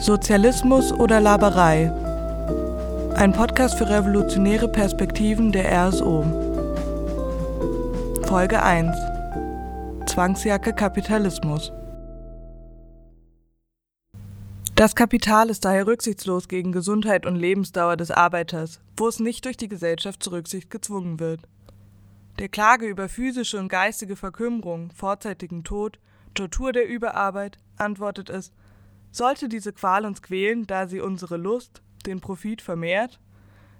Sozialismus oder Laberei? Ein Podcast für revolutionäre Perspektiven der RSO. Folge 1. Zwangsjacke Kapitalismus. Das Kapital ist daher rücksichtslos gegen Gesundheit und Lebensdauer des Arbeiters, wo es nicht durch die Gesellschaft zur Rücksicht gezwungen wird. Der Klage über physische und geistige Verkümmerung, vorzeitigen Tod, Tortur der Überarbeit antwortet es, sollte diese Qual uns quälen, da sie unsere Lust, den Profit vermehrt?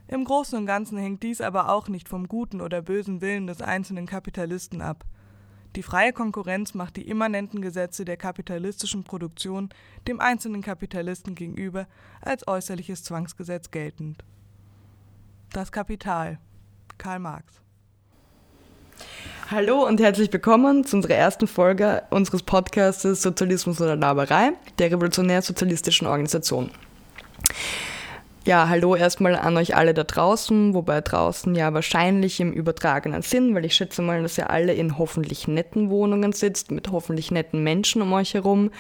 Im Großen und Ganzen hängt dies aber auch nicht vom guten oder bösen Willen des einzelnen Kapitalisten ab. Die freie Konkurrenz macht die immanenten Gesetze der kapitalistischen Produktion dem einzelnen Kapitalisten gegenüber als äußerliches Zwangsgesetz geltend. Das Kapital Karl Marx Hallo und herzlich willkommen zu unserer ersten Folge unseres Podcasts Sozialismus oder Laberei der revolutionär-sozialistischen Organisation. Ja, hallo erstmal an euch alle da draußen, wobei draußen ja wahrscheinlich im übertragenen Sinn, weil ich schätze mal, dass ihr alle in hoffentlich netten Wohnungen sitzt, mit hoffentlich netten Menschen um euch herum.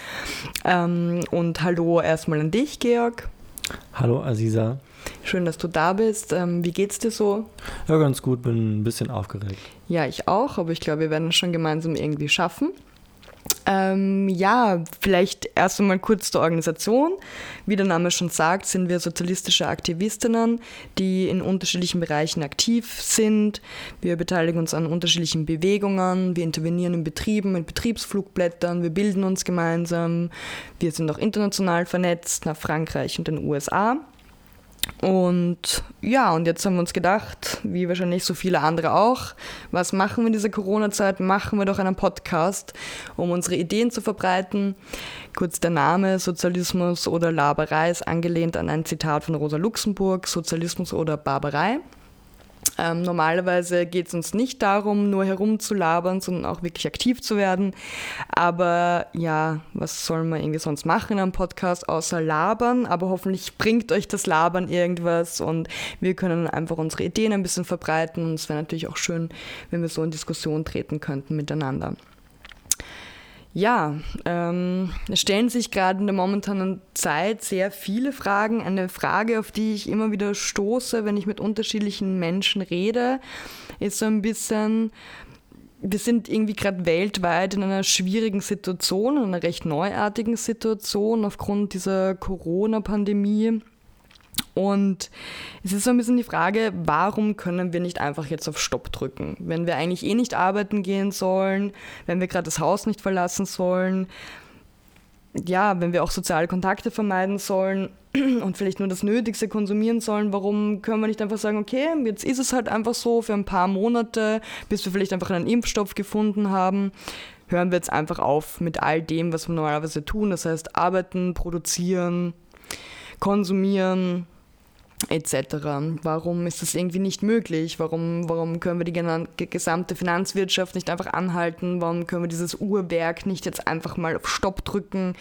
Ähm, und hallo erstmal an dich, Georg. Hallo, Aziza. Schön, dass du da bist. Ähm, wie geht's dir so? Ja, ganz gut, bin ein bisschen aufgeregt. Ja, ich auch, aber ich glaube, wir werden es schon gemeinsam irgendwie schaffen. Ähm, ja, vielleicht erst einmal kurz zur Organisation. Wie der Name schon sagt, sind wir sozialistische Aktivistinnen, die in unterschiedlichen Bereichen aktiv sind. Wir beteiligen uns an unterschiedlichen Bewegungen, wir intervenieren in Betrieben, mit Betriebsflugblättern, wir bilden uns gemeinsam. Wir sind auch international vernetzt nach Frankreich und den USA. Und ja, und jetzt haben wir uns gedacht, wie wahrscheinlich so viele andere auch, was machen wir in dieser Corona-Zeit? Machen wir doch einen Podcast, um unsere Ideen zu verbreiten. Kurz der Name Sozialismus oder Laberei ist angelehnt an ein Zitat von Rosa Luxemburg, Sozialismus oder Barbarei. Ähm, normalerweise geht es uns nicht darum, nur herumzulabern, sondern auch wirklich aktiv zu werden. Aber ja, was soll man irgendwie sonst machen einem Podcast außer labern? Aber hoffentlich bringt euch das Labern irgendwas und wir können einfach unsere Ideen ein bisschen verbreiten. Und es wäre natürlich auch schön, wenn wir so in Diskussion treten könnten miteinander. Ja, ähm, es stellen sich gerade in der momentanen Zeit sehr viele Fragen. Eine Frage, auf die ich immer wieder stoße, wenn ich mit unterschiedlichen Menschen rede, ist so ein bisschen, wir sind irgendwie gerade weltweit in einer schwierigen Situation, in einer recht neuartigen Situation aufgrund dieser Corona-Pandemie. Und es ist so ein bisschen die Frage, warum können wir nicht einfach jetzt auf Stopp drücken? Wenn wir eigentlich eh nicht arbeiten gehen sollen, wenn wir gerade das Haus nicht verlassen sollen, ja, wenn wir auch soziale Kontakte vermeiden sollen und vielleicht nur das Nötigste konsumieren sollen, warum können wir nicht einfach sagen, okay, jetzt ist es halt einfach so für ein paar Monate, bis wir vielleicht einfach einen Impfstoff gefunden haben, hören wir jetzt einfach auf mit all dem, was wir normalerweise tun, das heißt arbeiten, produzieren, konsumieren, etc. Warum ist das irgendwie nicht möglich? Warum, warum können wir die gesamte Finanzwirtschaft nicht einfach anhalten? Warum können wir dieses Uhrwerk nicht jetzt einfach mal auf Stopp drücken?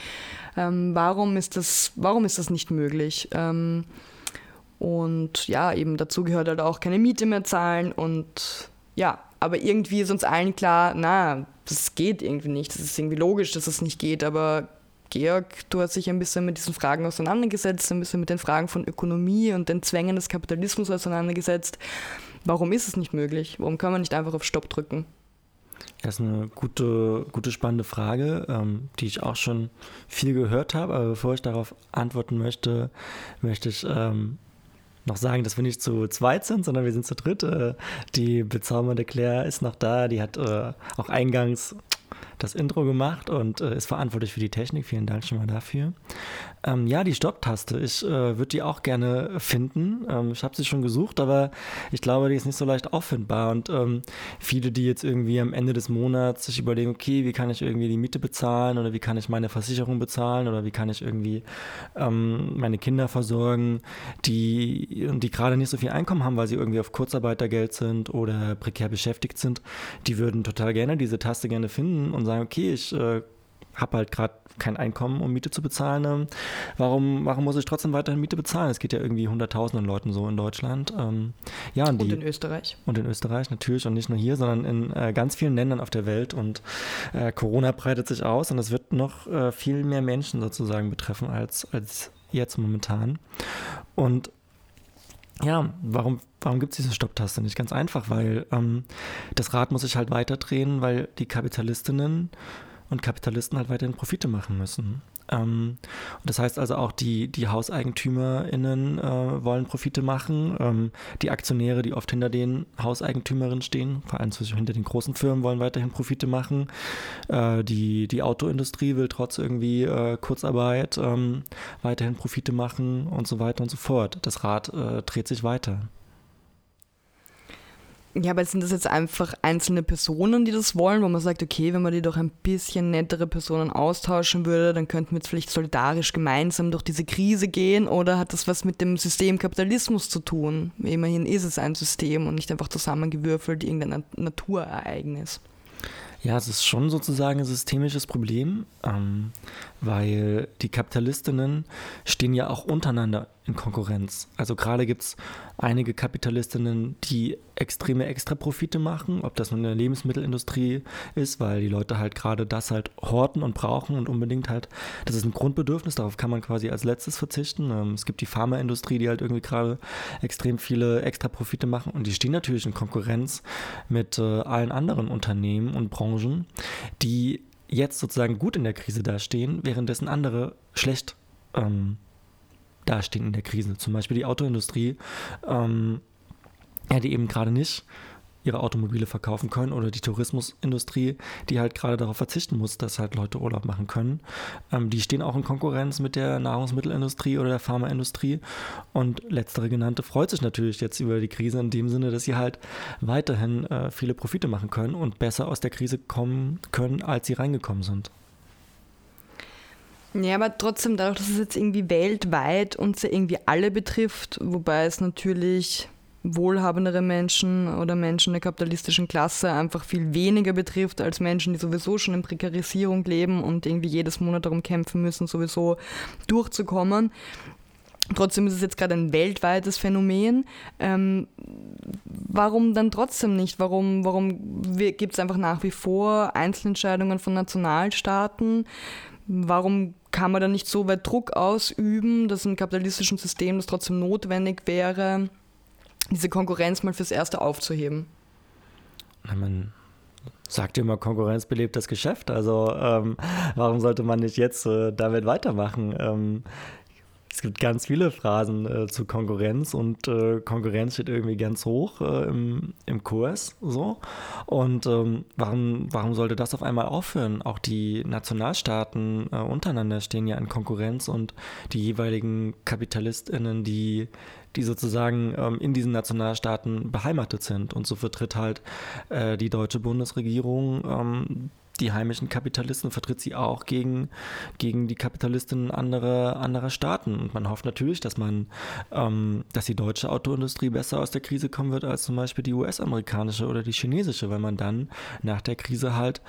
Ähm, warum, ist das, warum ist das nicht möglich? Ähm, und ja, eben dazu gehört halt auch keine Miete mehr zahlen und ja, aber irgendwie ist uns allen klar, na, das geht irgendwie nicht. Das ist irgendwie logisch, dass es das nicht geht, aber Georg, du hast dich ein bisschen mit diesen Fragen auseinandergesetzt, ein bisschen mit den Fragen von Ökonomie und den Zwängen des Kapitalismus auseinandergesetzt. Warum ist es nicht möglich? Warum kann man nicht einfach auf Stopp drücken? Das ist eine gute, gute spannende Frage, ähm, die ich auch schon viel gehört habe. Aber bevor ich darauf antworten möchte, möchte ich ähm, noch sagen, dass wir nicht zu zweit sind, sondern wir sind zu dritt. Äh, die bezaubernde Claire ist noch da, die hat äh, auch eingangs das Intro gemacht und äh, ist verantwortlich für die Technik. Vielen Dank schon mal dafür. Ähm, ja, die Stopptaste. Ich äh, würde die auch gerne finden. Ähm, ich habe sie schon gesucht, aber ich glaube, die ist nicht so leicht auffindbar. Und ähm, viele, die jetzt irgendwie am Ende des Monats sich überlegen, okay, wie kann ich irgendwie die Miete bezahlen oder wie kann ich meine Versicherung bezahlen oder wie kann ich irgendwie ähm, meine Kinder versorgen, die, die gerade nicht so viel Einkommen haben, weil sie irgendwie auf Kurzarbeitergeld sind oder prekär beschäftigt sind, die würden total gerne diese Taste gerne finden und sagen, okay, ich äh, habe halt gerade kein Einkommen, um Miete zu bezahlen. Ähm, warum, warum muss ich trotzdem weiterhin Miete bezahlen? Es geht ja irgendwie hunderttausenden Leuten so in Deutschland. Ähm, ja, und, die, und, in Österreich. Und in Österreich natürlich und nicht nur hier, sondern in äh, ganz vielen Ländern auf der Welt. Und äh, Corona breitet sich aus und es wird noch äh, viel mehr Menschen sozusagen betreffen als, als jetzt momentan. Und ja, warum, warum gibt es diese Stopptaste nicht? Ganz einfach, weil ähm, das Rad muss sich halt weiter drehen, weil die Kapitalistinnen und Kapitalisten halt weiterhin Profite machen müssen. Ähm, das heißt also auch, die, die HauseigentümerInnen äh, wollen Profite machen. Ähm, die Aktionäre, die oft hinter den Hauseigentümerinnen stehen, vor allem hinter den großen Firmen, wollen weiterhin Profite machen. Äh, die, die Autoindustrie will trotz irgendwie äh, Kurzarbeit ähm, weiterhin Profite machen und so weiter und so fort. Das Rad äh, dreht sich weiter. Ja, aber sind das jetzt einfach einzelne Personen, die das wollen, wo man sagt, okay, wenn man die doch ein bisschen nettere Personen austauschen würde, dann könnten wir jetzt vielleicht solidarisch gemeinsam durch diese Krise gehen oder hat das was mit dem System Kapitalismus zu tun? Immerhin ist es ein System und nicht einfach zusammengewürfelt irgendein Naturereignis. Ja, es ist schon sozusagen ein systemisches Problem, ähm, weil die Kapitalistinnen stehen ja auch untereinander in Konkurrenz. Also gerade gibt es einige Kapitalistinnen, die extreme Extraprofite machen, ob das nun in der Lebensmittelindustrie ist, weil die Leute halt gerade das halt horten und brauchen und unbedingt halt, das ist ein Grundbedürfnis, darauf kann man quasi als letztes verzichten. Ähm, es gibt die Pharmaindustrie, die halt irgendwie gerade extrem viele Extraprofite machen und die stehen natürlich in Konkurrenz mit äh, allen anderen Unternehmen und Branchen, die jetzt sozusagen gut in der Krise dastehen, währenddessen andere schlecht ähm, dastehen in der Krise. Zum Beispiel die Autoindustrie, ähm, ja, die eben gerade nicht ihre Automobile verkaufen können oder die Tourismusindustrie, die halt gerade darauf verzichten muss, dass halt Leute Urlaub machen können. Ähm, die stehen auch in Konkurrenz mit der Nahrungsmittelindustrie oder der Pharmaindustrie und letztere genannte freut sich natürlich jetzt über die Krise in dem Sinne, dass sie halt weiterhin äh, viele Profite machen können und besser aus der Krise kommen können, als sie reingekommen sind. Ja, aber trotzdem, dadurch, dass es jetzt irgendwie weltweit uns ja irgendwie alle betrifft, wobei es natürlich wohlhabendere Menschen oder Menschen der kapitalistischen Klasse einfach viel weniger betrifft als Menschen, die sowieso schon in Prekarisierung leben und irgendwie jedes Monat darum kämpfen müssen, sowieso durchzukommen. Trotzdem ist es jetzt gerade ein weltweites Phänomen. Ähm, warum dann trotzdem nicht? Warum, warum gibt es einfach nach wie vor Einzelentscheidungen von Nationalstaaten? Warum kann man da nicht so weit Druck ausüben, dass im kapitalistischen System das trotzdem notwendig wäre, diese Konkurrenz mal fürs Erste aufzuheben? Man sagt immer, Konkurrenz belebt das Geschäft. Also ähm, warum sollte man nicht jetzt äh, damit weitermachen? Ähm, es gibt ganz viele Phrasen äh, zu Konkurrenz und äh, Konkurrenz steht irgendwie ganz hoch äh, im, im Kurs. So. Und ähm, warum, warum sollte das auf einmal aufhören? Auch die Nationalstaaten äh, untereinander stehen ja in Konkurrenz und die jeweiligen KapitalistInnen, die, die sozusagen ähm, in diesen Nationalstaaten beheimatet sind. Und so vertritt halt äh, die deutsche Bundesregierung ähm, die heimischen Kapitalisten, vertritt sie auch gegen, gegen die Kapitalistinnen anderer, anderer Staaten. Und man hofft natürlich, dass man, ähm, dass die deutsche Autoindustrie besser aus der Krise kommen wird als zum Beispiel die US-amerikanische oder die chinesische, weil man dann nach der Krise halt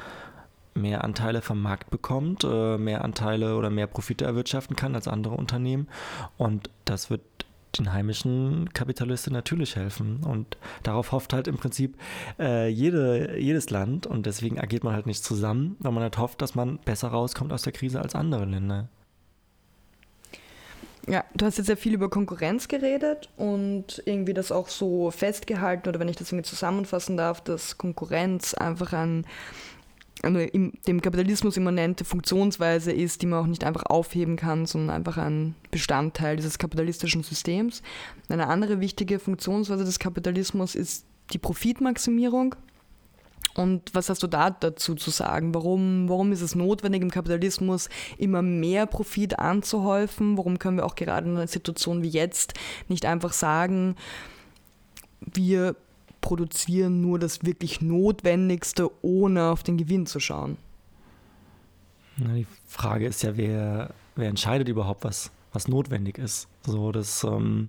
mehr Anteile vom Markt bekommt, äh, mehr Anteile oder mehr Profite erwirtschaften kann als andere Unternehmen. Und das wird den heimischen Kapitalisten natürlich helfen. Und darauf hofft halt im Prinzip äh, jede, jedes Land. Und deswegen agiert man halt nicht zusammen, weil man halt hofft, dass man besser rauskommt aus der Krise als andere Länder. Ja, du hast jetzt sehr viel über Konkurrenz geredet und irgendwie das auch so festgehalten, oder wenn ich das irgendwie zusammenfassen darf, dass Konkurrenz einfach ein eine dem Kapitalismus immanente Funktionsweise ist, die man auch nicht einfach aufheben kann, sondern einfach ein Bestandteil dieses kapitalistischen Systems. Eine andere wichtige Funktionsweise des Kapitalismus ist die Profitmaximierung. Und was hast du da dazu zu sagen? Warum, warum ist es notwendig, im Kapitalismus immer mehr Profit anzuhäufen? Warum können wir auch gerade in einer Situation wie jetzt nicht einfach sagen, wir produzieren nur das wirklich Notwendigste, ohne auf den Gewinn zu schauen. Na, die Frage ist ja, wer, wer entscheidet überhaupt, was, was notwendig ist. So, das ähm,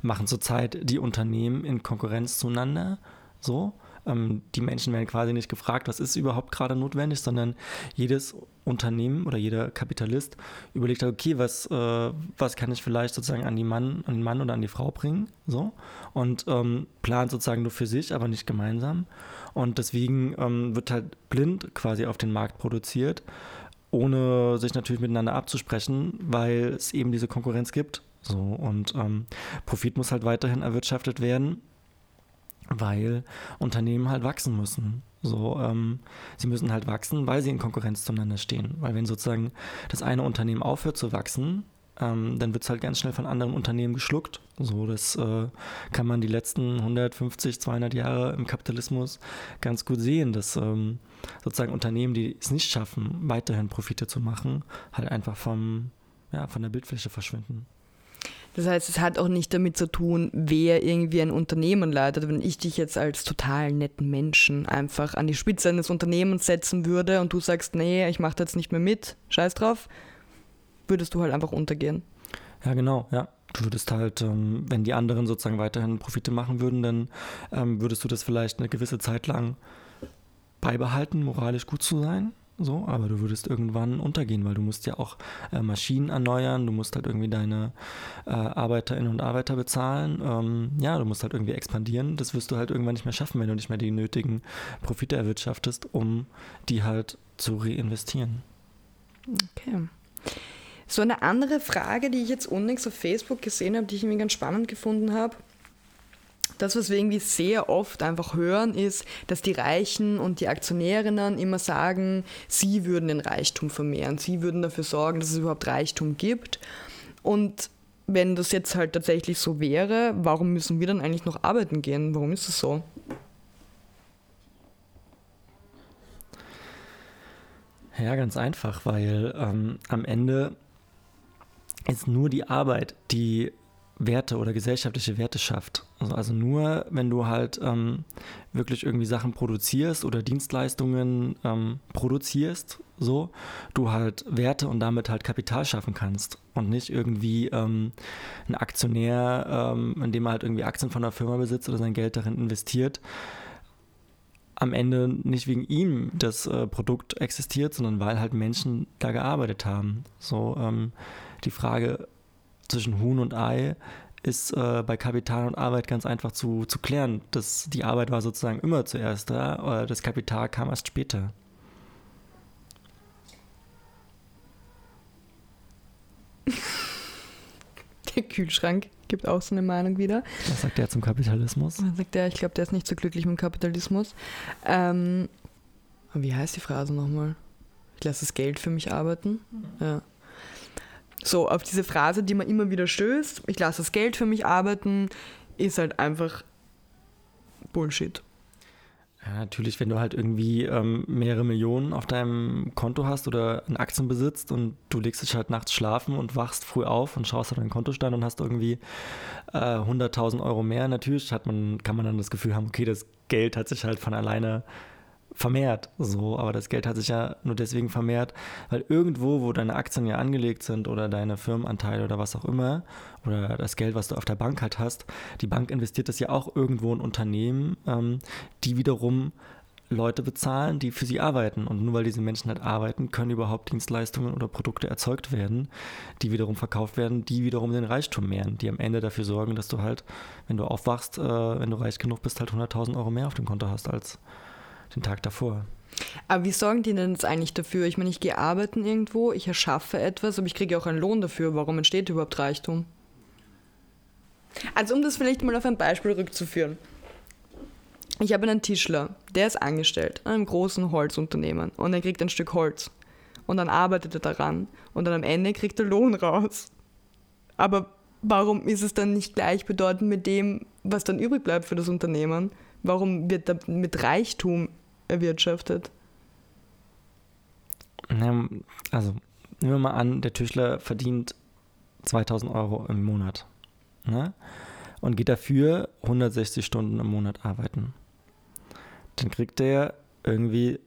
machen zurzeit die Unternehmen in Konkurrenz zueinander. So. Ähm, die Menschen werden quasi nicht gefragt, was ist überhaupt gerade notwendig, sondern jedes Unternehmen oder jeder Kapitalist überlegt, okay, was, äh, was kann ich vielleicht sozusagen an, die Mann, an den Mann oder an die Frau bringen, so und ähm, plant sozusagen nur für sich, aber nicht gemeinsam. Und deswegen ähm, wird halt blind quasi auf den Markt produziert, ohne sich natürlich miteinander abzusprechen, weil es eben diese Konkurrenz gibt. So und ähm, Profit muss halt weiterhin erwirtschaftet werden weil Unternehmen halt wachsen müssen. So, ähm, sie müssen halt wachsen, weil sie in Konkurrenz zueinander stehen. Weil wenn sozusagen das eine Unternehmen aufhört zu wachsen, ähm, dann wird es halt ganz schnell von anderen Unternehmen geschluckt. So, das äh, kann man die letzten 150, 200 Jahre im Kapitalismus ganz gut sehen, dass ähm, sozusagen Unternehmen, die es nicht schaffen, weiterhin Profite zu machen, halt einfach vom, ja, von der Bildfläche verschwinden. Das heißt, es hat auch nicht damit zu tun, wer irgendwie ein Unternehmen leitet. Wenn ich dich jetzt als total netten Menschen einfach an die Spitze eines Unternehmens setzen würde und du sagst, nee, ich mache jetzt nicht mehr mit, scheiß drauf, würdest du halt einfach untergehen. Ja, genau, ja. Du würdest halt, ähm, wenn die anderen sozusagen weiterhin Profite machen würden, dann ähm, würdest du das vielleicht eine gewisse Zeit lang beibehalten, moralisch gut zu sein so, aber du würdest irgendwann untergehen, weil du musst ja auch äh, Maschinen erneuern, du musst halt irgendwie deine äh, Arbeiterinnen und Arbeiter bezahlen, ähm, ja, du musst halt irgendwie expandieren, das wirst du halt irgendwann nicht mehr schaffen, wenn du nicht mehr die nötigen Profite erwirtschaftest, um die halt zu reinvestieren. Okay. So eine andere Frage, die ich jetzt unnächst auf Facebook gesehen habe, die ich irgendwie ganz spannend gefunden habe, das, was wir irgendwie sehr oft einfach hören, ist, dass die Reichen und die Aktionärinnen immer sagen, sie würden den Reichtum vermehren, sie würden dafür sorgen, dass es überhaupt Reichtum gibt. Und wenn das jetzt halt tatsächlich so wäre, warum müssen wir dann eigentlich noch arbeiten gehen? Warum ist es so? Ja, ganz einfach, weil ähm, am Ende ist nur die Arbeit, die Werte oder gesellschaftliche Werte schafft. Also, also nur, wenn du halt ähm, wirklich irgendwie Sachen produzierst oder Dienstleistungen ähm, produzierst, so, du halt Werte und damit halt Kapital schaffen kannst und nicht irgendwie ähm, ein Aktionär, ähm, indem er halt irgendwie Aktien von einer Firma besitzt oder sein Geld darin investiert, am Ende nicht wegen ihm das äh, Produkt existiert, sondern weil halt Menschen da gearbeitet haben. So ähm, die Frage, zwischen Huhn und Ei ist äh, bei Kapital und Arbeit ganz einfach zu, zu klären. Das, die Arbeit war sozusagen immer zuerst da, aber das Kapital kam erst später. Der Kühlschrank gibt auch so eine Meinung wieder. Was sagt der zum Kapitalismus? Was sagt der? Ich glaube, der ist nicht so glücklich mit dem Kapitalismus. Ähm, wie heißt die Phrase nochmal? Ich lasse das Geld für mich arbeiten. Ja. So, auf diese Phrase, die man immer wieder stößt, ich lasse das Geld für mich arbeiten, ist halt einfach Bullshit. Ja, natürlich, wenn du halt irgendwie ähm, mehrere Millionen auf deinem Konto hast oder in Aktien besitzt und du legst dich halt nachts schlafen und wachst früh auf und schaust auf deinen Kontostand und hast irgendwie äh, 100.000 Euro mehr, natürlich hat man, kann man dann das Gefühl haben, okay, das Geld hat sich halt von alleine vermehrt. So, aber das Geld hat sich ja nur deswegen vermehrt, weil irgendwo, wo deine Aktien ja angelegt sind oder deine Firmenanteile oder was auch immer, oder das Geld, was du auf der Bank halt hast, die Bank investiert das ja auch irgendwo in Unternehmen, ähm, die wiederum Leute bezahlen, die für sie arbeiten. Und nur weil diese Menschen halt arbeiten, können überhaupt Dienstleistungen oder Produkte erzeugt werden, die wiederum verkauft werden, die wiederum den Reichtum mehren, die am Ende dafür sorgen, dass du halt, wenn du aufwachst, äh, wenn du reich genug bist, halt 100.000 Euro mehr auf dem Konto hast als den Tag davor. Aber wie sorgen die denn jetzt eigentlich dafür? Ich meine, ich gehe arbeiten irgendwo, ich erschaffe etwas, aber ich kriege auch einen Lohn dafür. Warum entsteht überhaupt Reichtum? Also um das vielleicht mal auf ein Beispiel rückzuführen. Ich habe einen Tischler, der ist angestellt an einem großen Holzunternehmen und er kriegt ein Stück Holz. Und dann arbeitet er daran und dann am Ende kriegt er Lohn raus. Aber warum ist es dann nicht gleichbedeutend mit dem, was dann übrig bleibt für das Unternehmen? Warum wird da mit Reichtum erwirtschaftet? Also, nehmen wir mal an, der Tischler verdient 2000 Euro im Monat ne? und geht dafür 160 Stunden im Monat arbeiten. Dann kriegt er irgendwie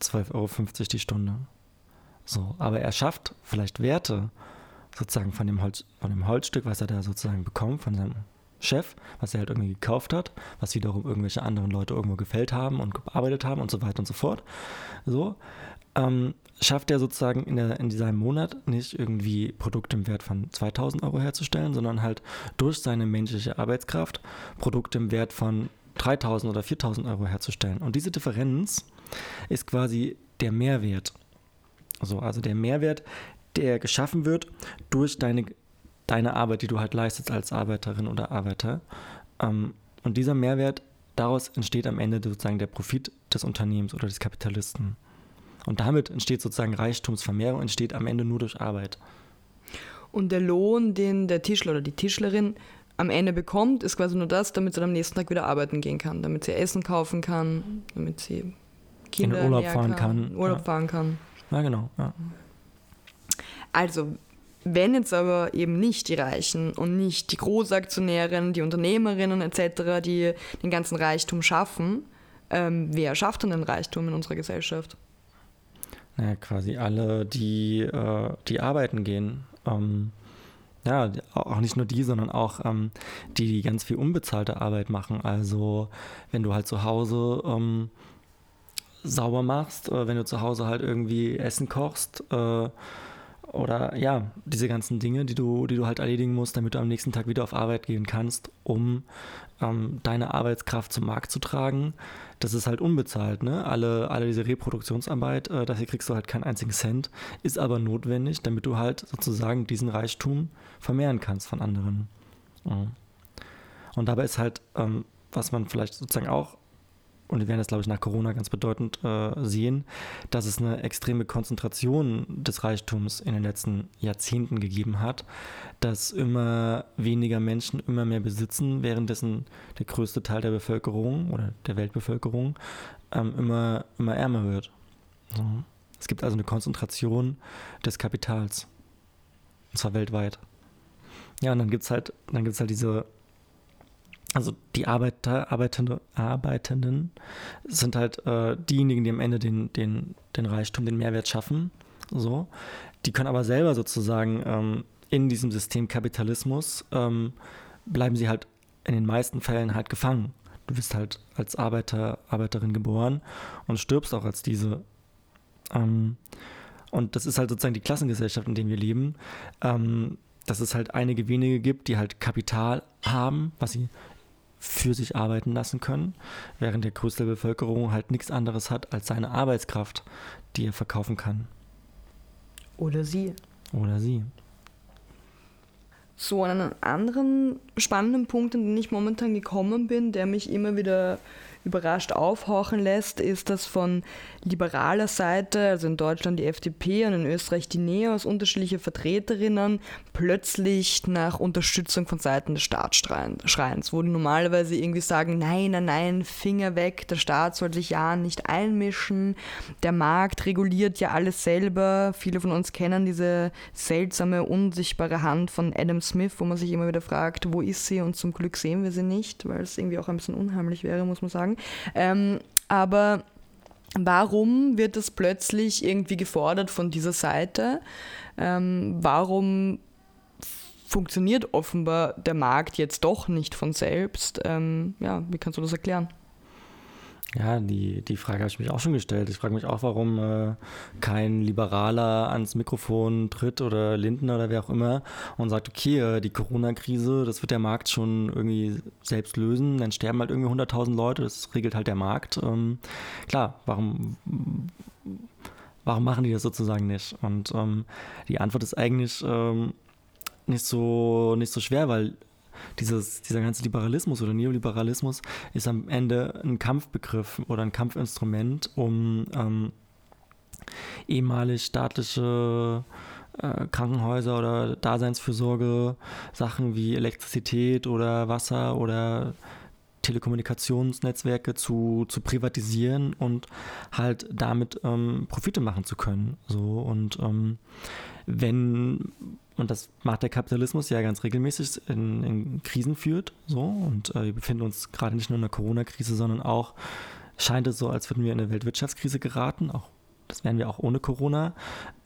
12,50 Euro die Stunde. So, aber er schafft vielleicht Werte sozusagen von dem, Holz, von dem Holzstück, was er da sozusagen bekommt, von seinem Chef, was er halt irgendwie gekauft hat, was wiederum irgendwelche anderen Leute irgendwo gefällt haben und gearbeitet haben und so weiter und so fort. So. Ähm, schafft er sozusagen in, der, in diesem Monat nicht irgendwie Produkte im Wert von 2000 Euro herzustellen, sondern halt durch seine menschliche Arbeitskraft Produkte im Wert von 3000 oder 4000 Euro herzustellen. Und diese Differenz ist quasi der Mehrwert. So, also der Mehrwert, der geschaffen wird durch deine, deine Arbeit, die du halt leistest als Arbeiterin oder Arbeiter. Ähm, und dieser Mehrwert, daraus entsteht am Ende sozusagen der Profit des Unternehmens oder des Kapitalisten. Und damit entsteht sozusagen Reichtumsvermehrung, entsteht am Ende nur durch Arbeit. Und der Lohn, den der Tischler oder die Tischlerin am Ende bekommt, ist quasi nur das, damit sie dann am nächsten Tag wieder arbeiten gehen kann, damit sie Essen kaufen kann, damit sie Kinder in Urlaub fahren kann. kann. Urlaub ja. fahren kann. Ja, genau. Ja. Also, wenn jetzt aber eben nicht die Reichen und nicht die Großaktionären, die Unternehmerinnen etc., die den ganzen Reichtum schaffen, ähm, wer schafft denn den Reichtum in unserer Gesellschaft? Naja, quasi alle, die, äh, die arbeiten gehen. Ähm, ja, auch nicht nur die, sondern auch ähm, die, die ganz viel unbezahlte Arbeit machen. Also wenn du halt zu Hause ähm, sauber machst, äh, wenn du zu Hause halt irgendwie Essen kochst äh, oder ja, diese ganzen Dinge, die du, die du halt erledigen musst, damit du am nächsten Tag wieder auf Arbeit gehen kannst, um ähm, deine Arbeitskraft zum Markt zu tragen, das ist halt unbezahlt, ne? Alle, alle diese Reproduktionsarbeit, äh, dafür kriegst du halt keinen einzigen Cent, ist aber notwendig, damit du halt sozusagen diesen Reichtum vermehren kannst von anderen. Ja. Und dabei ist halt, ähm, was man vielleicht sozusagen auch und wir werden das, glaube ich, nach Corona ganz bedeutend äh, sehen, dass es eine extreme Konzentration des Reichtums in den letzten Jahrzehnten gegeben hat, dass immer weniger Menschen immer mehr besitzen, währenddessen der größte Teil der Bevölkerung oder der Weltbevölkerung ähm, immer, immer ärmer wird. So. Es gibt also eine Konzentration des Kapitals. Und zwar weltweit. Ja, und dann gibt es halt, halt diese also die Arbeiter, Arbeitende, Arbeitenden sind halt äh, diejenigen, die am Ende den, den, den Reichtum, den Mehrwert schaffen. So. Die können aber selber sozusagen ähm, in diesem System Kapitalismus ähm, bleiben sie halt in den meisten Fällen halt gefangen. Du bist halt als Arbeiter, Arbeiterin geboren und stirbst auch als diese. Ähm, und das ist halt sozusagen die Klassengesellschaft, in der wir leben. Ähm, dass es halt einige wenige gibt, die halt Kapital haben, was sie für sich arbeiten lassen können, während der Großteil der Bevölkerung halt nichts anderes hat als seine Arbeitskraft, die er verkaufen kann. Oder sie. Oder sie. So, einen anderen spannenden Punkt, an den ich momentan gekommen bin, der mich immer wieder überrascht aufhorchen lässt, ist, dass von liberaler Seite, also in Deutschland die FDP und in Österreich die NEOS, unterschiedliche Vertreterinnen plötzlich nach Unterstützung von Seiten des Staates schreien, wo die normalerweise irgendwie sagen, nein, nein, nein, Finger weg, der Staat soll sich ja nicht einmischen, der Markt reguliert ja alles selber. Viele von uns kennen diese seltsame, unsichtbare Hand von Adam Smith, wo man sich immer wieder fragt, wo ist sie? Und zum Glück sehen wir sie nicht, weil es irgendwie auch ein bisschen unheimlich wäre, muss man sagen sagen. Ähm, aber warum wird das plötzlich irgendwie gefordert von dieser Seite? Ähm, warum funktioniert offenbar der Markt jetzt doch nicht von selbst? Ähm, ja, wie kannst du das erklären? Ja, die, die Frage habe ich mich auch schon gestellt. Ich frage mich auch, warum äh, kein Liberaler ans Mikrofon tritt oder Lindner oder wer auch immer und sagt, okay, äh, die Corona-Krise, das wird der Markt schon irgendwie selbst lösen. Dann sterben halt irgendwie 100.000 Leute, das regelt halt der Markt. Ähm, klar, warum, warum machen die das sozusagen nicht? Und ähm, die Antwort ist eigentlich ähm, nicht, so, nicht so schwer, weil dieses, dieser ganze Liberalismus oder Neoliberalismus ist am Ende ein Kampfbegriff oder ein Kampfinstrument, um ähm, ehemalig staatliche äh, Krankenhäuser oder Daseinsfürsorge, Sachen wie Elektrizität oder Wasser oder Telekommunikationsnetzwerke zu, zu privatisieren und halt damit ähm, Profite machen zu können. So und ähm, wenn und das macht der Kapitalismus ja ganz regelmäßig in, in Krisen führt. So. Und äh, wir befinden uns gerade nicht nur in der Corona-Krise, sondern auch scheint es so, als würden wir in eine Weltwirtschaftskrise geraten. Auch das wären wir auch ohne Corona,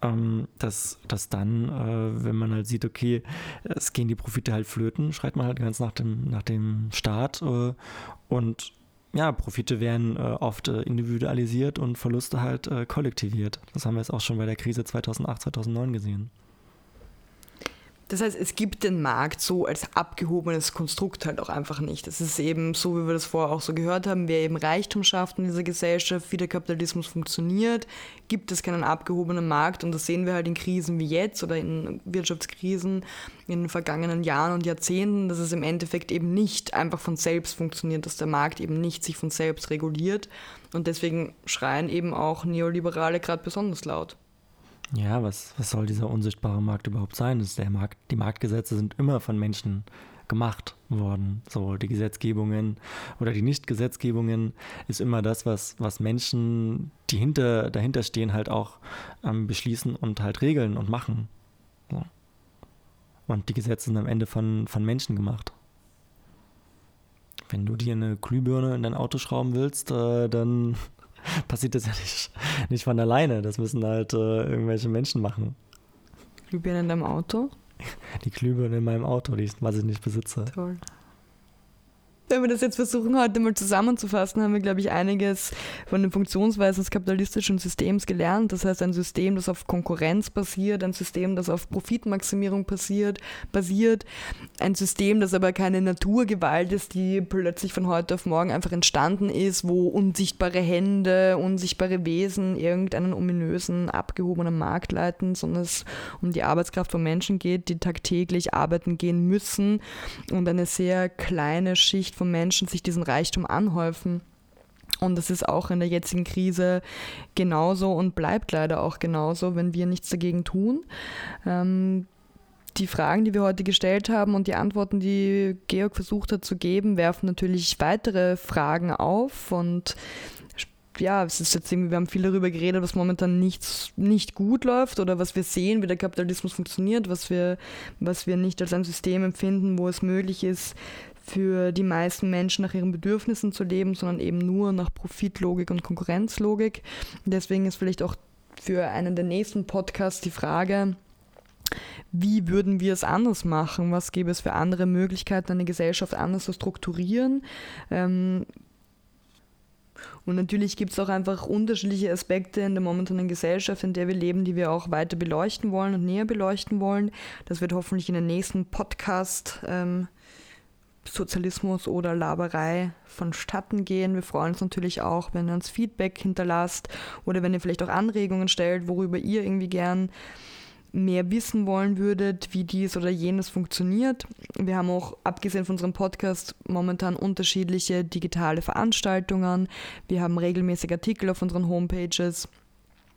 ähm, dass, dass dann, äh, wenn man halt sieht, okay, es gehen die Profite halt flöten, schreit man halt ganz nach dem, nach dem Start äh, und ja, Profite werden äh, oft äh, individualisiert und Verluste halt äh, kollektiviert. Das haben wir jetzt auch schon bei der Krise 2008, 2009 gesehen. Das heißt, es gibt den Markt so als abgehobenes Konstrukt halt auch einfach nicht. Es ist eben so, wie wir das vorher auch so gehört haben, wer eben Reichtum schafft in dieser Gesellschaft, wie der Kapitalismus funktioniert, gibt es keinen abgehobenen Markt und das sehen wir halt in Krisen wie jetzt oder in Wirtschaftskrisen in den vergangenen Jahren und Jahrzehnten, dass es im Endeffekt eben nicht einfach von selbst funktioniert, dass der Markt eben nicht sich von selbst reguliert und deswegen schreien eben auch Neoliberale gerade besonders laut. Ja, was, was soll dieser unsichtbare Markt überhaupt sein? Ist der Markt, die Marktgesetze sind immer von Menschen gemacht worden. So die Gesetzgebungen oder die Nichtgesetzgebungen ist immer das, was, was Menschen, die hinter, dahinter stehen, halt auch ähm, beschließen und halt regeln und machen. So. Und die Gesetze sind am Ende von, von Menschen gemacht. Wenn du dir eine Glühbirne in dein Auto schrauben willst, äh, dann passiert das ja nicht, nicht von alleine. Das müssen halt äh, irgendwelche Menschen machen. Glühbirne in deinem Auto? Die Glühbirne in meinem Auto, die, was ich nicht besitze. Toll. Wenn wir das jetzt versuchen, heute mal zusammenzufassen, haben wir, glaube ich, einiges von den Funktionsweisen des kapitalistischen Systems gelernt. Das heißt, ein System, das auf Konkurrenz basiert, ein System, das auf Profitmaximierung basiert, basiert, ein System, das aber keine Naturgewalt ist, die plötzlich von heute auf morgen einfach entstanden ist, wo unsichtbare Hände, unsichtbare Wesen irgendeinen ominösen, abgehobenen Markt leiten, sondern es um die Arbeitskraft von Menschen geht, die tagtäglich arbeiten gehen müssen und eine sehr kleine Schicht von Menschen sich diesen Reichtum anhäufen. Und das ist auch in der jetzigen Krise genauso und bleibt leider auch genauso, wenn wir nichts dagegen tun. Ähm, die Fragen, die wir heute gestellt haben und die Antworten, die Georg versucht hat zu geben, werfen natürlich weitere Fragen auf und ja, es ist jetzt irgendwie, wir haben viel darüber geredet, was momentan nichts, nicht gut läuft oder was wir sehen, wie der Kapitalismus funktioniert, was wir, was wir nicht als ein System empfinden, wo es möglich ist, für die meisten Menschen nach ihren Bedürfnissen zu leben, sondern eben nur nach Profitlogik und Konkurrenzlogik. Deswegen ist vielleicht auch für einen der nächsten Podcasts die Frage, wie würden wir es anders machen? Was gäbe es für andere Möglichkeiten, eine Gesellschaft anders zu strukturieren? Ähm, und natürlich gibt es auch einfach unterschiedliche Aspekte in der momentanen Gesellschaft, in der wir leben, die wir auch weiter beleuchten wollen und näher beleuchten wollen. Das wird hoffentlich in den nächsten Podcast ähm, Sozialismus oder Laberei vonstatten gehen. Wir freuen uns natürlich auch, wenn ihr uns Feedback hinterlasst oder wenn ihr vielleicht auch Anregungen stellt, worüber ihr irgendwie gern mehr wissen wollen würdet, wie dies oder jenes funktioniert. Wir haben auch, abgesehen von unserem Podcast, momentan unterschiedliche digitale Veranstaltungen. Wir haben regelmäßig Artikel auf unseren Homepages.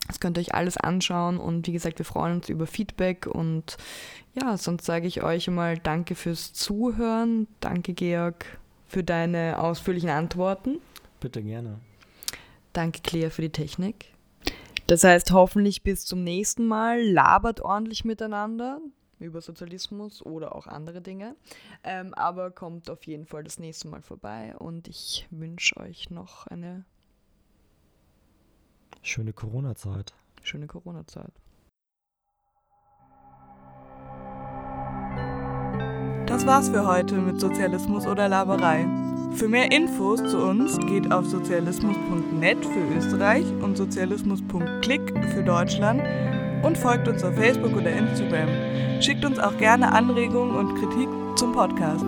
Das könnt ihr euch alles anschauen und wie gesagt, wir freuen uns über Feedback und ja, sonst sage ich euch mal Danke fürs Zuhören. Danke, Georg, für deine ausführlichen Antworten. Bitte gerne. Danke, Claire, für die Technik. Das heißt, hoffentlich bis zum nächsten Mal. Labert ordentlich miteinander über Sozialismus oder auch andere Dinge. Ähm, aber kommt auf jeden Fall das nächste Mal vorbei und ich wünsche euch noch eine schöne Corona-Zeit. Schöne Corona-Zeit. Das war's für heute mit Sozialismus oder Laberei. Für mehr Infos zu uns geht auf sozialismus.net für Österreich und sozialismus.click für Deutschland und folgt uns auf Facebook oder Instagram. Schickt uns auch gerne Anregungen und Kritik zum Podcast.